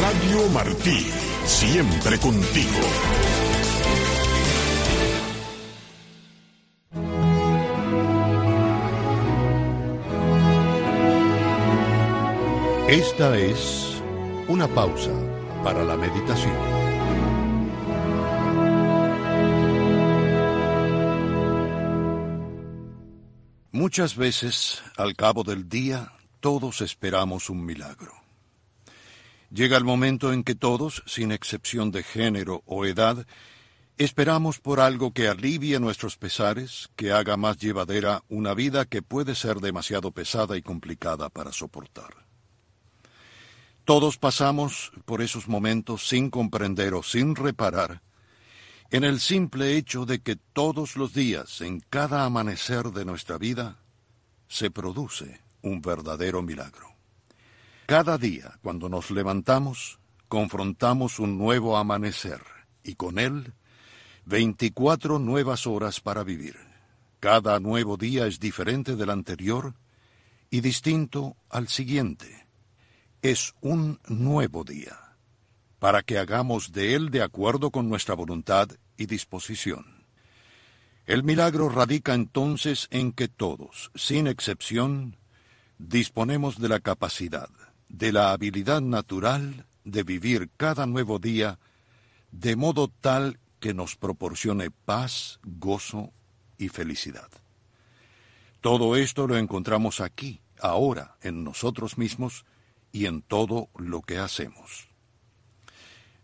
Radio Martí, siempre contigo. Esta es una pausa para la meditación. Muchas veces, al cabo del día, todos esperamos un milagro. Llega el momento en que todos, sin excepción de género o edad, esperamos por algo que alivie nuestros pesares, que haga más llevadera una vida que puede ser demasiado pesada y complicada para soportar. Todos pasamos por esos momentos sin comprender o sin reparar en el simple hecho de que todos los días, en cada amanecer de nuestra vida, se produce un verdadero milagro. Cada día, cuando nos levantamos, confrontamos un nuevo amanecer y con él 24 nuevas horas para vivir. Cada nuevo día es diferente del anterior y distinto al siguiente. Es un nuevo día, para que hagamos de él de acuerdo con nuestra voluntad y disposición. El milagro radica entonces en que todos, sin excepción, disponemos de la capacidad, de la habilidad natural de vivir cada nuevo día de modo tal que nos proporcione paz, gozo y felicidad. Todo esto lo encontramos aquí, ahora, en nosotros mismos y en todo lo que hacemos.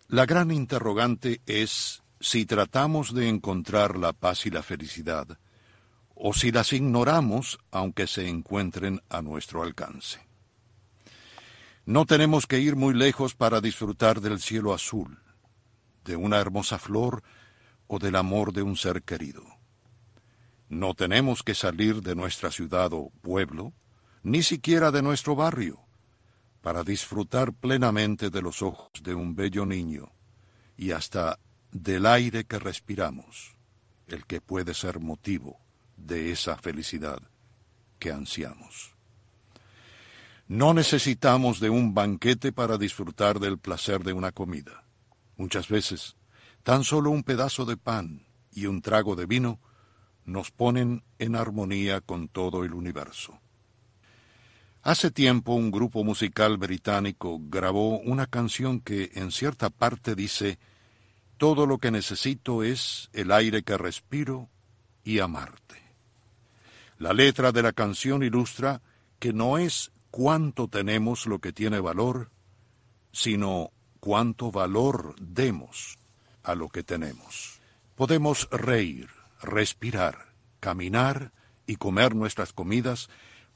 La gran interrogante es si tratamos de encontrar la paz y la felicidad, o si las ignoramos aunque se encuentren a nuestro alcance. No tenemos que ir muy lejos para disfrutar del cielo azul, de una hermosa flor o del amor de un ser querido. No tenemos que salir de nuestra ciudad o pueblo, ni siquiera de nuestro barrio, para disfrutar plenamente de los ojos de un bello niño y hasta del aire que respiramos, el que puede ser motivo de esa felicidad que ansiamos. No necesitamos de un banquete para disfrutar del placer de una comida. Muchas veces, tan solo un pedazo de pan y un trago de vino nos ponen en armonía con todo el universo. Hace tiempo un grupo musical británico grabó una canción que en cierta parte dice Todo lo que necesito es el aire que respiro y amarte. La letra de la canción ilustra que no es cuánto tenemos lo que tiene valor, sino cuánto valor demos a lo que tenemos. Podemos reír, respirar, caminar y comer nuestras comidas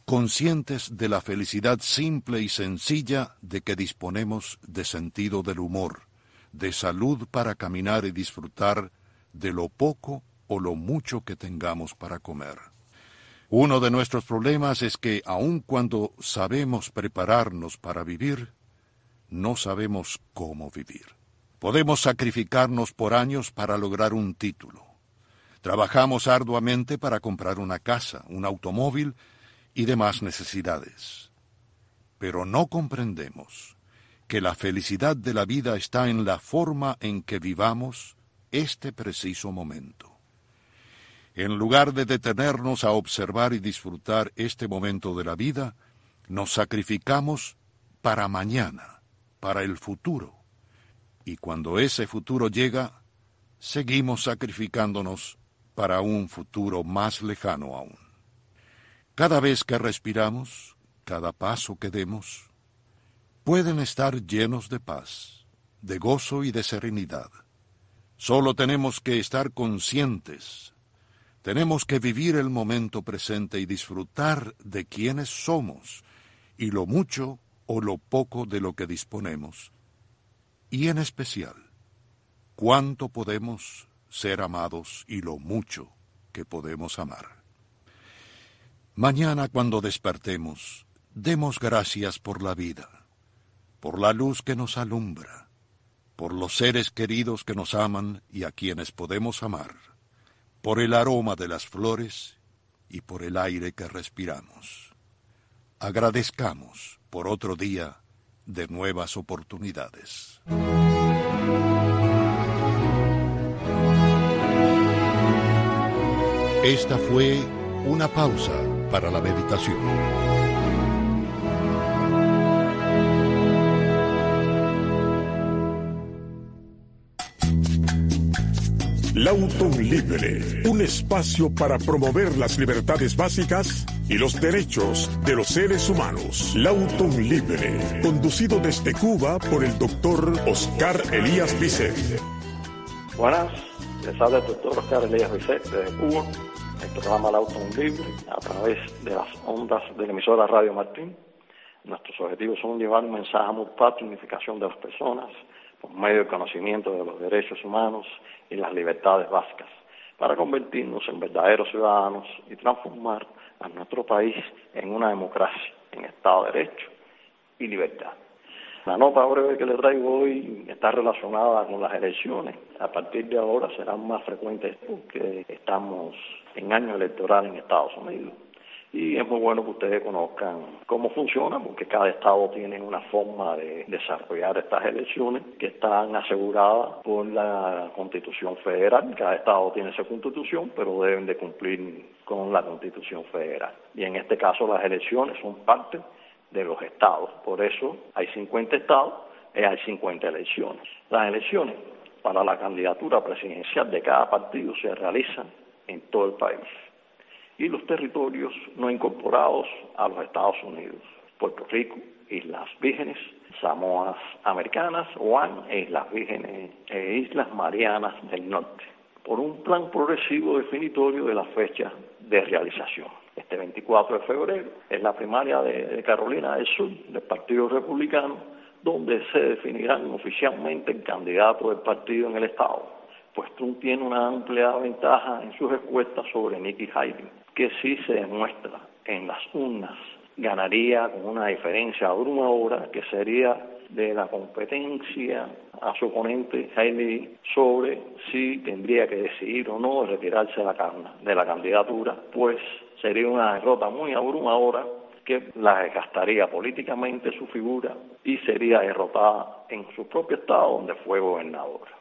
conscientes de la felicidad simple y sencilla de que disponemos de sentido del humor, de salud para caminar y disfrutar de lo poco o lo mucho que tengamos para comer. Uno de nuestros problemas es que aun cuando sabemos prepararnos para vivir, no sabemos cómo vivir. Podemos sacrificarnos por años para lograr un título. Trabajamos arduamente para comprar una casa, un automóvil y demás necesidades. Pero no comprendemos que la felicidad de la vida está en la forma en que vivamos este preciso momento. En lugar de detenernos a observar y disfrutar este momento de la vida, nos sacrificamos para mañana, para el futuro. Y cuando ese futuro llega, seguimos sacrificándonos para un futuro más lejano aún. Cada vez que respiramos, cada paso que demos, pueden estar llenos de paz, de gozo y de serenidad. Solo tenemos que estar conscientes tenemos que vivir el momento presente y disfrutar de quienes somos y lo mucho o lo poco de lo que disponemos. Y en especial, cuánto podemos ser amados y lo mucho que podemos amar. Mañana cuando despertemos, demos gracias por la vida, por la luz que nos alumbra, por los seres queridos que nos aman y a quienes podemos amar por el aroma de las flores y por el aire que respiramos. Agradezcamos por otro día de nuevas oportunidades. Esta fue una pausa para la meditación. Lauton Libre, un espacio para promover las libertades básicas y los derechos de los seres humanos. Lauton Libre, conducido desde Cuba por el doctor Oscar Elías Bisset. Buenas, les habla el doctor Oscar Elías Bisset desde Cuba, el programa Lauton Libre, a través de las ondas de la emisora Radio Martín. Nuestros objetivos son llevar un mensaje muy y unificación de las personas, por medio del conocimiento de los derechos humanos y las libertades básicas, para convertirnos en verdaderos ciudadanos y transformar a nuestro país en una democracia, en Estado de Derecho y libertad. La nota breve que le traigo hoy está relacionada con las elecciones. A partir de ahora serán más frecuentes porque estamos en año electoral en Estados Unidos y es muy bueno que ustedes conozcan cómo funciona, porque cada estado tiene una forma de desarrollar estas elecciones que están aseguradas por la Constitución Federal. Cada estado tiene esa constitución, pero deben de cumplir con la Constitución Federal. Y en este caso las elecciones son parte de los estados. Por eso hay 50 estados y hay 50 elecciones. Las elecciones para la candidatura presidencial de cada partido se realizan en todo el país y los territorios no incorporados a los Estados Unidos, Puerto Rico, Islas Vírgenes, Samoas Americanas, Juan e Islas Vírgenes e Islas Marianas del Norte, por un plan progresivo definitorio de la fecha de realización. Este 24 de febrero es la primaria de Carolina del Sur del Partido Republicano, donde se definirán oficialmente el candidato del partido en el Estado, pues Trump tiene una amplia ventaja en sus respuestas sobre Nikki Haley que si se demuestra en las urnas ganaría con una diferencia abrumadora que sería de la competencia a su oponente Jaime sobre si tendría que decidir o no retirarse de la, candidatura, pues sería una derrota muy abrumadora que la desgastaría políticamente su figura y sería derrotada en su propio estado donde fue gobernadora.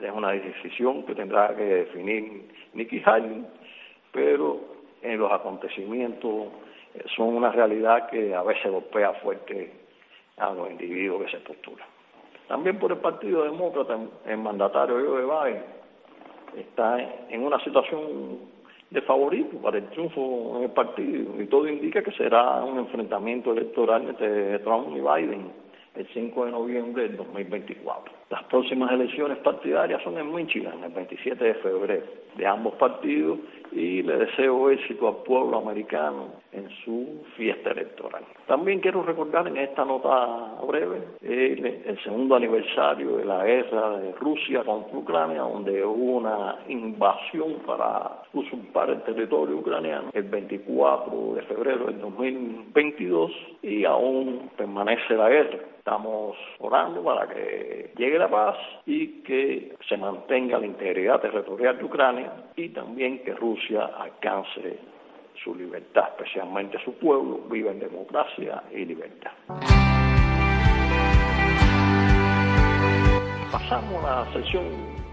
Es una decisión que tendrá que definir Nikki Haley pero en los acontecimientos eh, son una realidad que a veces golpea fuerte a los individuos que se postulan. También por el Partido Demócrata, el mandatario Joe Biden está en una situación de favorito para el triunfo en el partido y todo indica que será un enfrentamiento electoral entre Trump y Biden el 5 de noviembre del 2024. Las próximas elecciones partidarias son en Michigan, el 27 de febrero, de ambos partidos y le deseo éxito al pueblo americano en su fiesta electoral. También quiero recordar en esta nota breve el, segundo aniversario de la guerra de Rusia contra Ucrania, donde hubo una invasión para usurpar el territorio ucraniano el 24 de febrero del 2022 y aún permanece la guerra. Estamos orando para que llegue la paz y que se mantenga la integridad territorial de Ucrania y también que Rusia alcance su libertad, especialmente su pueblo, viva en democracia y libertad. Pasamos a la sesión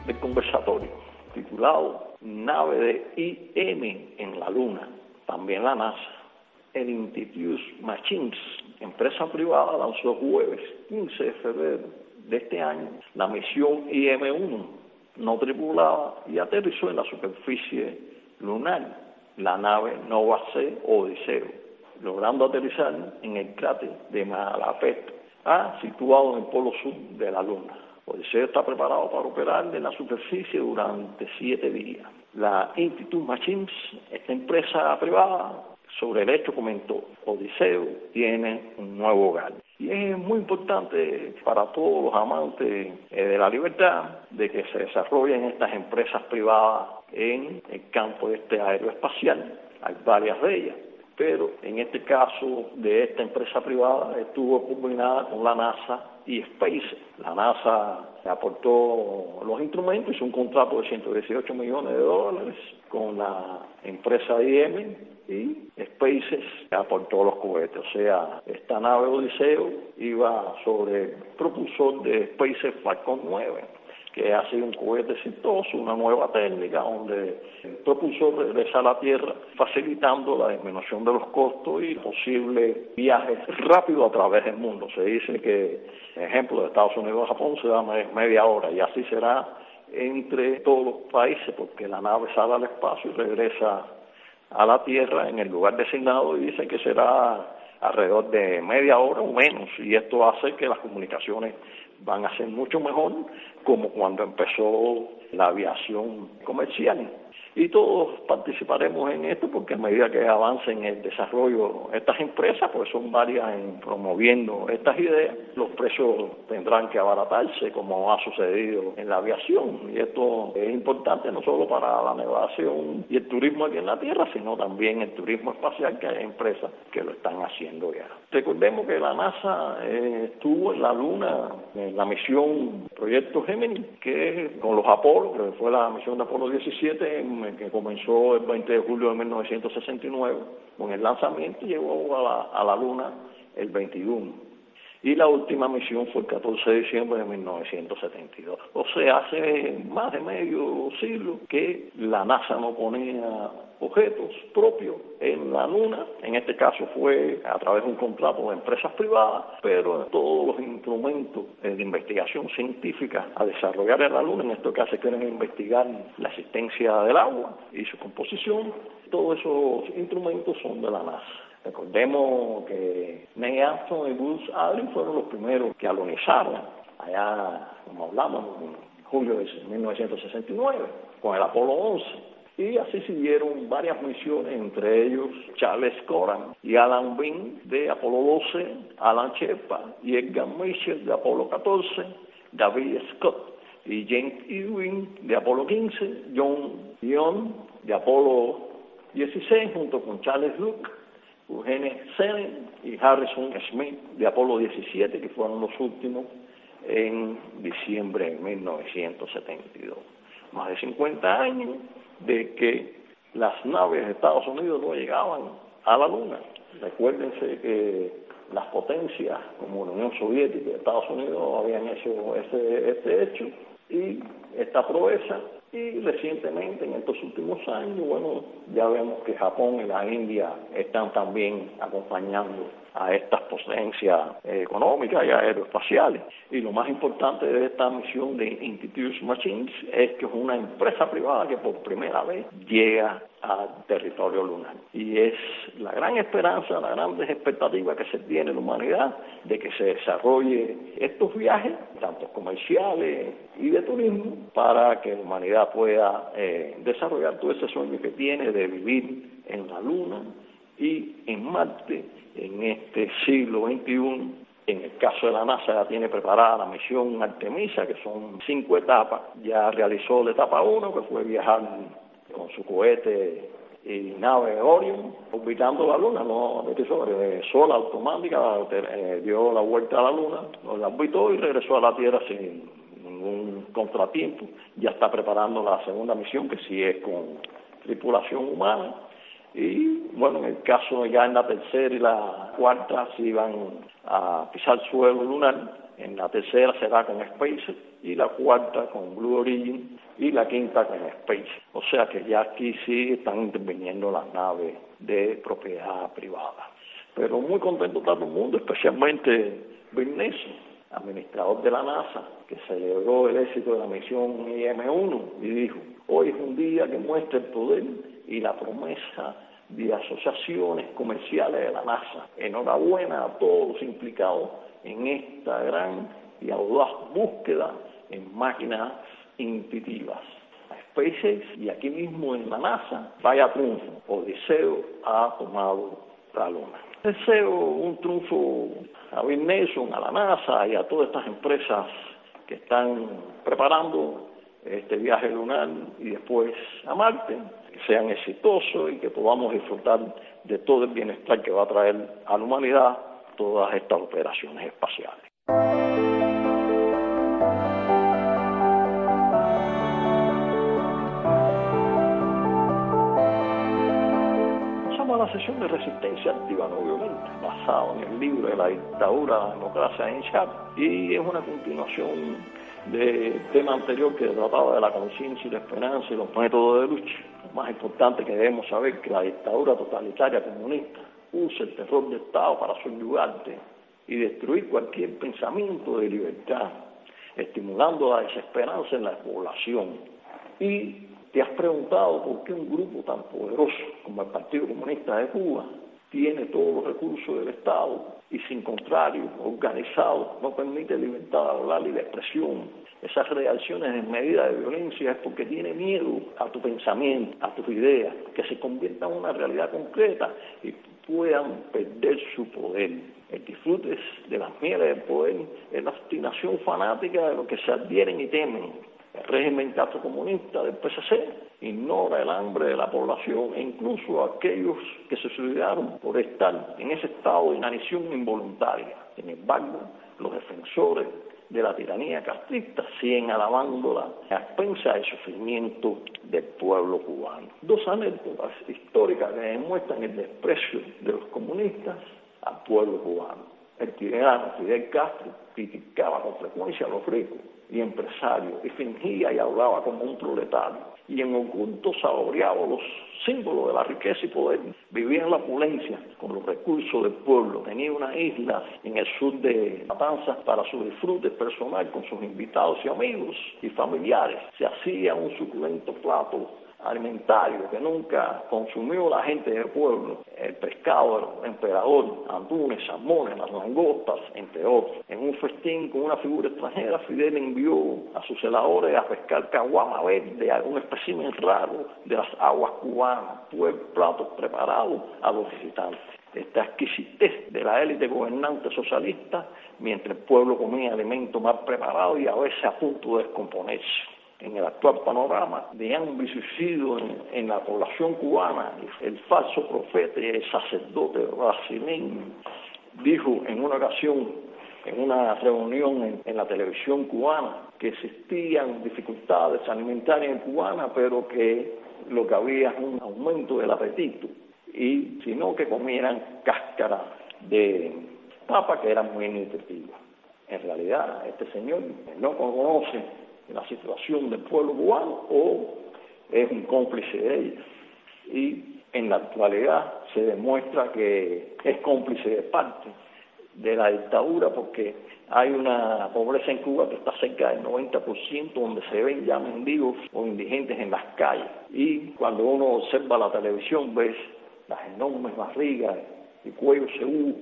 del conversatorio, titulado Nave de IM en la Luna, también la NASA. El Institute Machines, empresa privada, lanzó jueves 15 de febrero de este año la misión IM-1 no tripulada y aterrizó en la superficie lunar la nave Nova C Odiseo, logrando aterrizar en el cráter de Malapet, A, situado en el polo sur de la Luna. Odiseo está preparado para operar en la superficie durante siete días. La Institute Machines, esta empresa privada, sobre el hecho comentó, Odiseo tiene un nuevo hogar. Y es muy importante para todos los amantes eh, de la libertad de que se desarrollen estas empresas privadas en el campo de este aeroespacial. Hay varias de ellas. pero en este caso de esta empresa privada estuvo combinada con la NASA y SpaceX. La NASA aportó los instrumentos, hizo un contrato de 118 millones de dólares con la empresa IM y SpaceX aportó los cohetes. O sea, esta nave Odiseo iba sobre el propulsor de SpaceX Falcon 9 que ha sido un cohete exitoso, una nueva técnica donde el propulsor regresa a la Tierra facilitando la disminución de los costos y posible viajes rápido a través del mundo. Se dice que, ejemplo, de Estados Unidos a Japón se da media hora y así será entre todos los países porque la nave sale al espacio y regresa a la Tierra en el lugar designado y dice que será alrededor de media hora o menos. Y esto hace que las comunicaciones van a ser mucho mejor como cuando empezó la aviación comercial y todos participaremos en esto porque a medida que avancen el desarrollo estas empresas, pues son varias en promoviendo estas ideas, los precios tendrán que abaratarse como ha sucedido en la aviación y esto es importante no solo para la navegación y el turismo aquí en la Tierra, sino también el turismo espacial que hay empresas que lo están haciendo ya. Recordemos que la NASA eh, estuvo en la Luna en la misión Proyecto Gemini, que con los Apolo, que fue la misión de Apolo 17 en que comenzó el 20 de julio de 1969 con el lanzamiento y llegó a la, a la Luna el 21 y la última misión fue el 14 de diciembre de 1972. O sea, hace más de medio siglo que la NASA no ponía objetos propios en la Luna, en este caso fue a través de un contrato de empresas privadas, pero todos los instrumentos de investigación científica a desarrollar en la Luna, en este caso quieren investigar la existencia del agua y su composición, todos esos instrumentos son de la NASA. Recordemos que Neil Armstrong y Buzz Aldrin fueron los primeros que alunizaron allá, como hablamos, en julio de 1969, con el Apolo 11. Y así siguieron varias misiones, entre ellos Charles Coran y Alan Bean de Apolo 12, Alan Shepard y Edgar Mitchell de Apolo 14, David Scott y James Ewing de Apolo 15, John Young de Apolo 16 junto con Charles Luke Eugene Senen y Harrison Smith de Apolo 17, que fueron los últimos en diciembre de 1972. Más de 50 años de que las naves de Estados Unidos no llegaban a la Luna. Recuérdense que las potencias como la Unión Soviética y Estados Unidos habían hecho este, este hecho y esta proeza y recientemente, en estos últimos años, bueno, ya vemos que Japón y la India están también acompañando a estas potencias económicas y aeroespaciales. Y lo más importante de esta misión de Institute Machines es que es una empresa privada que por primera vez llega al territorio lunar. Y es la gran esperanza, la gran expectativa que se tiene en la humanidad de que se desarrolle estos viajes, tanto comerciales y de turismo, para que la humanidad pueda eh, desarrollar todo ese sueño que tiene de vivir en la Luna y en Marte en este siglo XXI. En el caso de la NASA ya tiene preparada la misión Artemisa, que son cinco etapas. Ya realizó la etapa uno, que fue viajar con su cohete y nave Orion, orbitando la Luna, no de sola, automática, eh, dio la vuelta a la Luna, la orbitó y regresó a la Tierra sin ningún contratiempo. Ya está preparando la segunda misión, que sí es con tripulación humana y bueno, en el caso ya en la tercera y la cuarta se iban a pisar suelo lunar, en la tercera será con Space y la cuarta con Blue Origin y la quinta con Space. O sea que ya aquí sí están interviniendo las naves de propiedad privada. Pero muy contento todo el mundo, especialmente Bill administrador de la NASA, que celebró el éxito de la misión IM-1 y dijo, hoy es un día que muestra el poder y la promesa de asociaciones comerciales de la NASA. Enhorabuena a todos los implicados en esta gran y audaz búsqueda en máquinas intuitivas. A SpaceX y aquí mismo en la NASA, vaya triunfo. Odiseo ha tomado la luna. Deseo un triunfo a Bill Nelson, a la NASA y a todas estas empresas que están preparando este viaje lunar y después a Marte sean exitosos y que podamos disfrutar de todo el bienestar que va a traer a la humanidad todas estas operaciones espaciales. Sesión de resistencia activa no violenta, basado en el libro de la dictadura, la democracia en Chad, y es una continuación del tema anterior que trataba de la conciencia y la esperanza y los métodos de lucha. Lo más importante que debemos saber que la dictadura totalitaria comunista usa el terror de Estado para subyugarte y destruir cualquier pensamiento de libertad, estimulando la desesperanza en la población y ¿Te has preguntado por qué un grupo tan poderoso como el Partido Comunista de Cuba tiene todos los recursos del Estado y sin contrario, organizado, no permite libertad de hablar y de expresión? Esas reacciones en medida de violencia es porque tiene miedo a tu pensamiento, a tus ideas, que se conviertan en una realidad concreta y puedan perder su poder. El disfrute de las mieles del poder es la obstinación fanática de lo que se adhieren y temen el régimen comunista del PSC ignora el hambre de la población e incluso aquellos que se suicidaron por estar en ese estado de inanición involuntaria. Sin embargo, los defensores de la tiranía castrista siguen alabándola a expensa del sufrimiento del pueblo cubano. Dos anécdotas históricas que demuestran el desprecio de los comunistas al pueblo cubano. El tirano Fidel Castro criticaba con frecuencia a los ricos y empresarios y fingía y hablaba como un proletario y en oculto saboreaba los símbolos de la riqueza y poder. Vivía en la opulencia con los recursos del pueblo. Tenía una isla en el sur de Matanzas para su disfrute personal con sus invitados y amigos y familiares. Se hacía un suculento plato alimentario que nunca consumió la gente del pueblo, el pescado, el emperador, andunes, salmones, las langostas, entre otros. En un festín con una figura extranjera, Fidel envió a sus celadores a pescar caguama verde, un espécimen raro de las aguas cubanas, fue platos preparados a los visitantes. Esta exquisitez de la élite gobernante socialista, mientras el pueblo comía alimentos más preparados y a veces a punto de descomponerse en el actual panorama de hambre suicidio en, la población cubana, el falso profeta y el sacerdote brasileño dijo en una ocasión, en una reunión en, la televisión cubana, que existían dificultades alimentarias en cubana, pero que lo que había es un aumento del apetito, y sino que comieran cáscara de papa que era muy nutritiva. En realidad, este señor no conoce la situación del pueblo cubano o es un cómplice de ella. Y en la actualidad se demuestra que es cómplice de parte de la dictadura porque hay una pobreza en Cuba que está cerca del 90%, donde se ven ya mendigos o indigentes en las calles. Y cuando uno observa la televisión, ves las enormes barrigas y cuellos seguros,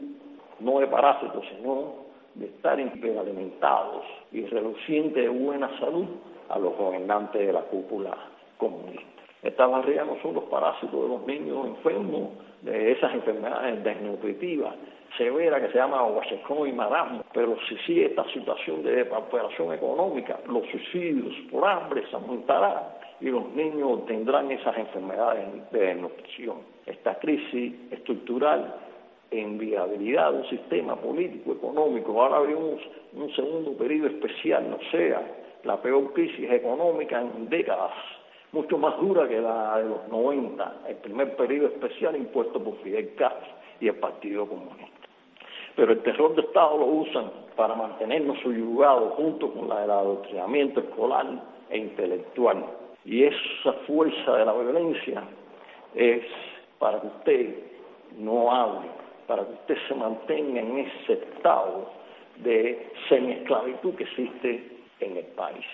no de parásitos, sino de estar alimentados y relucientes de buena salud a los gobernantes de la cúpula comunista. Estas barreras no son los parásitos de los niños enfermos de esas enfermedades desnutritivas severas que se llama huachecón y marasmo, pero si sigue esta situación de depauperación económica, los suicidios por hambre se aumentarán y los niños tendrán esas enfermedades de desnutrición. Esta crisis estructural en viabilidad de un sistema político, económico. Ahora vemos un segundo periodo especial, no sea la peor crisis económica en décadas, mucho más dura que la de los 90, el primer periodo especial impuesto por Fidel Castro y el Partido Comunista. Pero el terror de Estado lo usan para mantenernos subyugados junto con la del adoctrinamiento escolar e intelectual. Y esa fuerza de la violencia es para que usted no hable para que usted se mantenga en ese estado de semiesclavitud que existe en el país.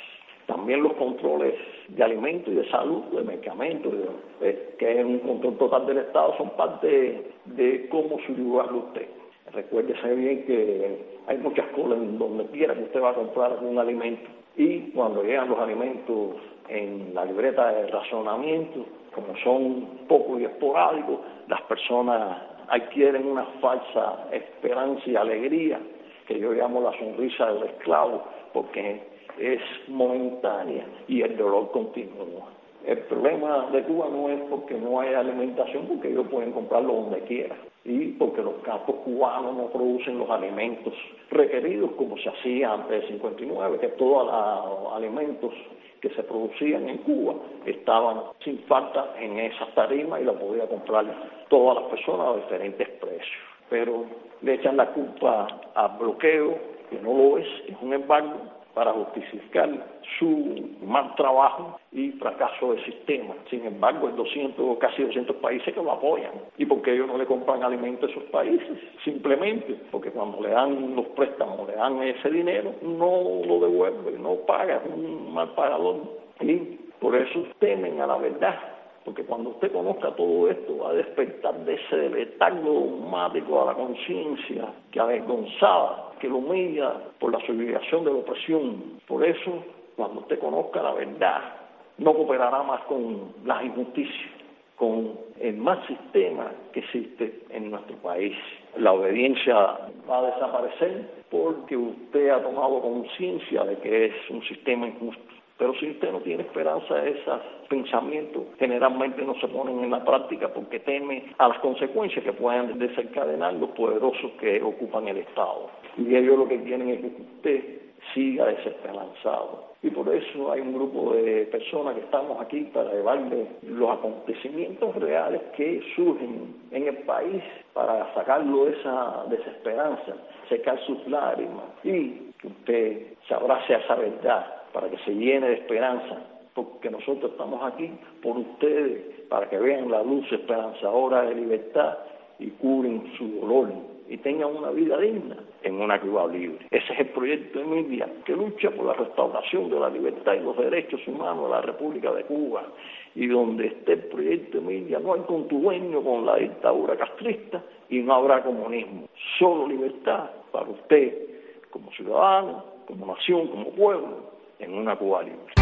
También los controles de alimentos y de salud, de medicamentos, que es un control total del Estado, son parte de, cómo subyugarlo usted. Recuérdese bien que hay muchas colas en donde quiera que usted va a comprar un alimento y cuando llegan los alimentos en la libreta de razonamiento, como son pocos y esporádicos, las personas adquieren una falsa esperanza y alegría, que yo llamo la sonrisa del esclavo, porque es momentánea y el dolor continúa. El problema de Cuba no es porque no hay alimentación, porque ellos pueden comprarlo donde quieran y porque los campos cubanos no producen los alimentos requeridos como se hacía antes del 59, que todos los alimentos que se producían en Cuba estaban sin falta en esas tarimas y la podía comprar todas las personas a diferentes precios. Pero le echan la culpa al bloqueo, que no lo es, es un embargo, para justificar su mal trabajo y fracaso del sistema. Sin embargo, hay 200, casi 200 países que lo apoyan. ¿Y por qué ellos no le compran alimentos a esos países? Simplemente porque cuando le dan los préstamos, le dan ese dinero, no lo devuelve, no paga, es un mal pagador. Y por eso temen a la verdad porque cuando usted conozca todo esto va a despertar de ese letargo dogmático a la conciencia que avergonzada, que lo humilla por la sublimación de la opresión. Por eso, cuando usted conozca la verdad, no cooperará más con las injusticias, con el mal sistema que existe en nuestro país. La obediencia va a desaparecer porque usted ha tomado conciencia de que es un sistema injusto. Pero si usted no tiene esperanza, esos pensamientos generalmente no se ponen en la práctica porque teme a las consecuencias que puedan desencadenar los poderosos que ocupan el Estado. Y ellos lo que quieren es que usted siga desesperanzado. Y por eso hay un grupo de personas que estamos aquí para llevarle los acontecimientos reales que surgen en el país para sacarlo de esa desesperanza, secar sus lágrimas y que usted se abrace a esa verdad para que se llene de esperanza, porque nosotros estamos aquí por ustedes, para que vean la luz esperanzadora de libertad y curen su dolor y tengan una vida digna en una Cuba libre. Ese es el proyecto de Emilia, que lucha por la restauración de la libertad y los derechos humanos de la República de Cuba. Y donde esté el proyecto Emilia no hay contuvenio con la dictadura castrista y no habrá comunismo. Solo libertad para usted como ciudadano, como nación, como pueblo en una Cuba libre.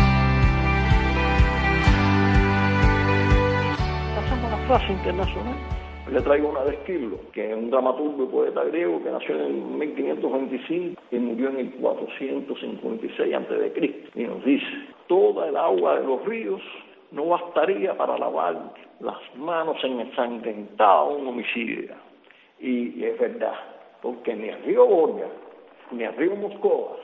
Pasamos a la frase internacional. Le traigo una de Esquilo, que es un dramaturgo y poeta griego que nació en 1525 y murió en el 456 a.C. Y nos dice, toda el agua de los ríos no bastaría para lavar las manos en ensangrentado un homicidio. Y, es verdad, porque ni el río Borja, ni el río Moscovas,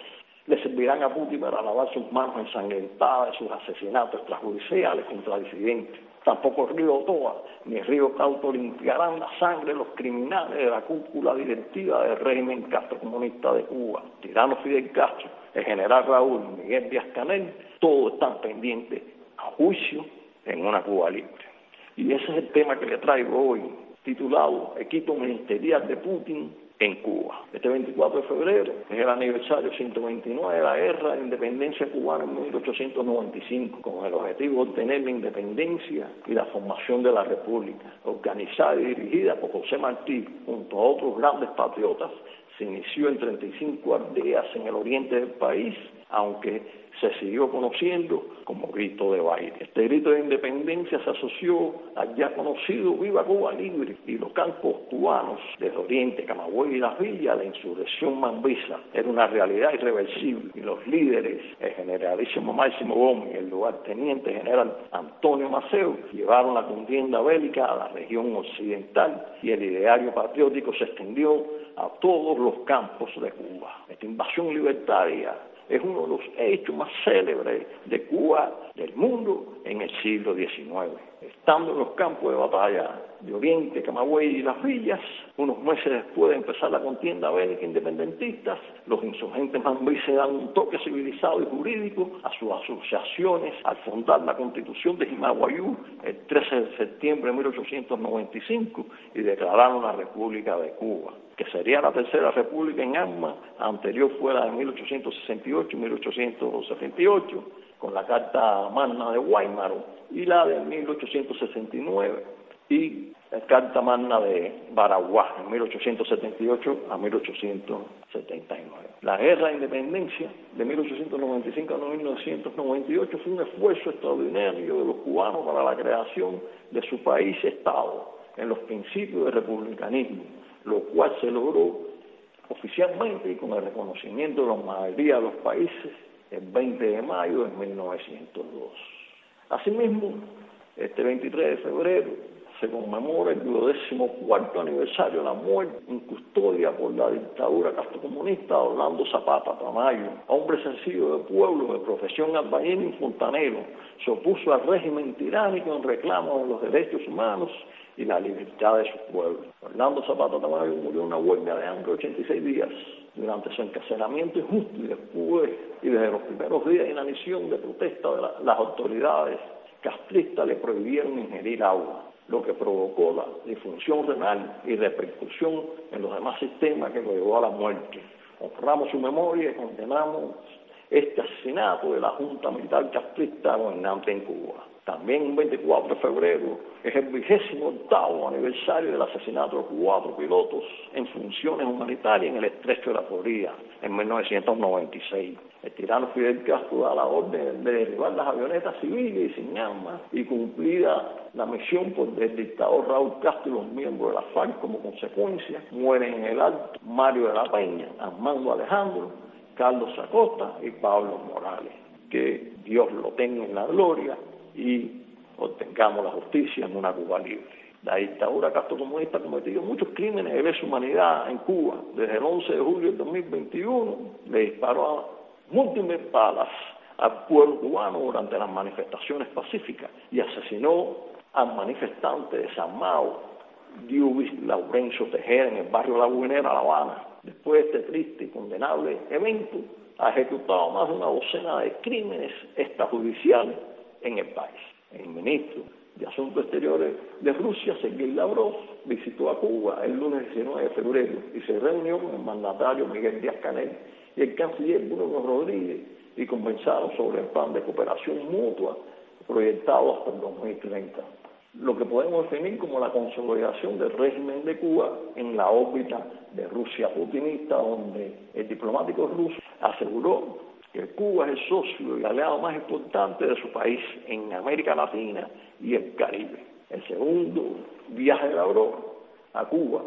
le servirán a Putin para lavar sus manos ensangrentadas de sus asesinatos extrajudiciales contra disidentes. Tampoco el río Otoa ni el río Cauto limpiarán la sangre de los criminales de la cúpula directiva del régimen castrocomunista de Cuba. Tirano Fidel Castro, el general Raúl, Miguel Díaz Canel, todos están pendientes a juicio en una Cuba libre. Y ese es el tema que le traigo hoy, titulado Equipo Ministerial de Putin en Cuba. Este 24 de febrero es el aniversario 129 de la guerra de independencia cubana en 1895, con el objetivo de obtener la independencia y la formación de la República, organizada y dirigida por José Martí junto a otros grandes patriotas. Se inició en 35 aldeas en el oriente del país, aunque se siguió conociendo como grito de baile. Este grito de independencia se asoció al ya conocido Viva Cuba Libre y los campos cubanos del Oriente, Camagüey y Las Villas, la insurrección mambisa era una realidad irreversible y los líderes, el generalísimo Máximo Gómez y el lugarteniente general Antonio Maceo, llevaron la contienda bélica a la región occidental y el ideario patriótico se extendió a todos los campos de Cuba. Esta invasión libertaria es uno de los hechos más célebres de Cuba, del mundo, en el siglo XIX. Estando en los campos de batalla de Oriente, Camagüey y Las Villas, unos meses después de empezar la contienda bélica independentista, los insurgentes se dan un toque civilizado y jurídico a sus asociaciones al fundar la constitución de Jimaguayú el 13 de septiembre de 1895 y declararon la República de Cuba que sería la tercera república en armas, anterior fue la de 1868 y 1878, con la Carta Magna de Weimar y la de 1869 y la Carta Magna de Baraguá en 1878 a 1879. La guerra de independencia de 1895 a 1998 fue un esfuerzo extraordinario de los cubanos para la creación de su país-estado en los principios del republicanismo lo cual se logró oficialmente y con el reconocimiento de la mayoría de los países el 20 de mayo de 1902. Asimismo, este 23 de febrero se conmemora el cuarto aniversario de la muerte en custodia por la dictadura castrocomunista de Orlando Zapata Tamayo, hombre sencillo de pueblo, de profesión albañil y fontanero, se opuso al régimen tiránico en reclamo de los derechos humanos y la libertad de su pueblo. Orlando Zapata Tamayo murió en una huelga de hambre 86 días durante su encarcelamiento injusto y después y desde los primeros días de inanición de protesta de las autoridades castristas le prohibieron ingerir agua lo que provocó la disfunción renal y repercusión en los demás sistemas que lo llevó a la muerte. Honramos su memoria y condenamos este asesinato de la Junta Militar Castrista gobernante en Cuba. También un 24 de febrero es el vigésimo octavo aniversario del asesinato de cuatro pilotos en funciones humanitarias en el estrecho de la Florida en 1996. El tirano Fidel Castro da la orden de derribar las avionetas civiles y sin armas y cumplida la misión por el dictador Raúl Castro y los miembros de la FARC como consecuencia. Mueren en el alto Mario de la Peña, Armando Alejandro, Carlos Acosta y Pablo Morales. Que Dios lo tenga en la gloria y obtengamos la justicia en una Cuba libre. La dictadura castrocomunista ha cometido muchos crímenes de lesa humanidad en Cuba. Desde el 11 de julio del 2021 le disparó a múltiples balas al pueblo cubano durante las manifestaciones pacíficas y asesinó al manifestante desarmado Diubis Laurencio Tejera en el barrio La Buenera, La Habana. Después de este triste y condenable evento, ha ejecutado más de una docena de crímenes extrajudiciales en el país. El ministro de Asuntos Exteriores de Rusia, Sergei Lavrov, visitó a Cuba el lunes 19 de febrero y se reunió con el mandatario Miguel Díaz Canel y el canciller Bruno Rodríguez y conversaron sobre el plan de cooperación mutua proyectado hasta el 2030 lo que podemos definir como la consolidación del régimen de Cuba en la órbita de Rusia putinista, donde el diplomático ruso aseguró que Cuba es el socio y aliado más importante de su país en América Latina y el Caribe. El segundo viaje de Lavrov a Cuba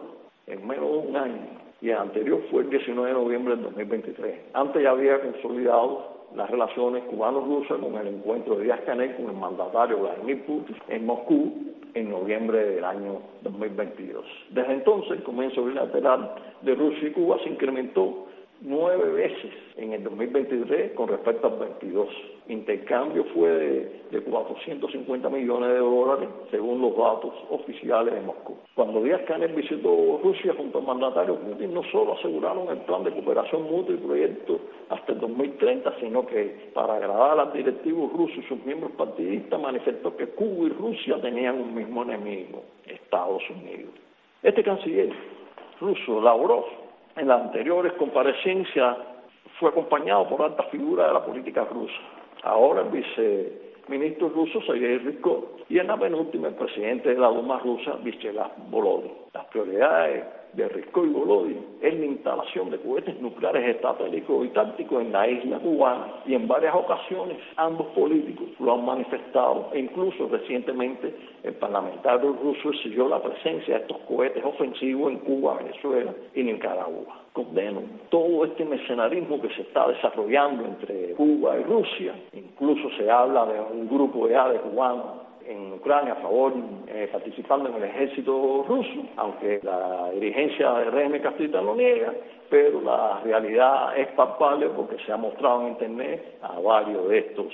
en menos de un año y el anterior fue el 19 de noviembre del 2023. Antes ya había consolidado las relaciones cubano-rusas con el encuentro de Díaz Canel con el mandatario Vladimir Putin en Moscú en noviembre del año 2022. Desde entonces el comienzo bilateral de Rusia y Cuba se incrementó nueve veces en el 2023 con respecto al 22. Intercambio fue de, de, 450 millones de dólares según los datos oficiales de Moscú. Cuando Díaz Canel visitó Rusia junto al mandatario Putin, no solo aseguraron el plan de cooperación mutua y proyecto hasta el 2030, sino que para agradar al directivos rusos y sus miembros partidistas manifestó que Cuba y Rusia tenían un mismo enemigo, Estados Unidos. Este canciller ruso, Lavrov, en las anteriores comparecencias fue acompañado por altas figuras de la política rusa. Ahora el viceministro ruso Sergei Ryzhkov y en la penúltima el presidente de la Duma rusa, Vyacheslav Volodin. Las prioridades de Risco y Golodi es la instalación de cohetes nucleares estratégicos y tácticos en la isla cubana y en varias ocasiones ambos políticos lo han manifestado e incluso recientemente el parlamentario ruso exigió la presencia de estos cohetes ofensivos en Cuba, Venezuela y Nicaragua. Condeno todo este mercenarismo que se está desarrollando entre Cuba y Rusia, incluso se habla de un grupo de de cubanos en Ucrania a favor, eh, participando en el ejército ruso, aunque la dirigencia del régimen castrista lo niega, pero la realidad es palpable porque se ha mostrado en Internet a varios de estos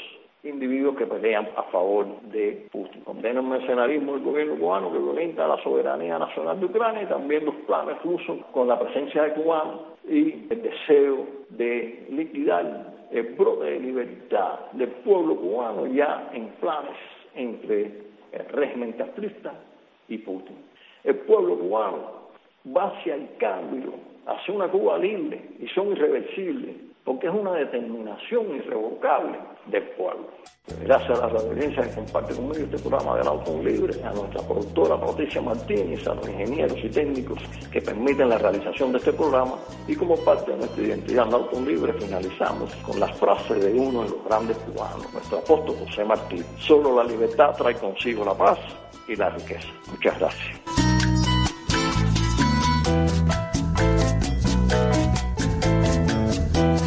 individuos que pelean a favor de Putin. Condena el mercenarismo del gobierno cubano que violenta la soberanía nacional de Ucrania y también los planes rusos con la presencia de cubanos y el deseo de liquidar el brote de libertad del pueblo cubano ya en planes entre el régimen castrista y Putin. El pueblo cubano va hacia el cambio, hacia una Cuba libre y son irreversibles, porque es una determinación irrevocable del pueblo. Gracias a la audiencia que comparte conmigo este programa del Auto Libre, a nuestra productora Patricia Martínez, a los ingenieros y técnicos que permiten la realización de este programa y como parte de nuestra identidad en Auto Libre finalizamos con las frases de uno de los grandes cubanos, nuestro apóstol José Martí. Solo la libertad trae consigo la paz y la riqueza. Muchas gracias.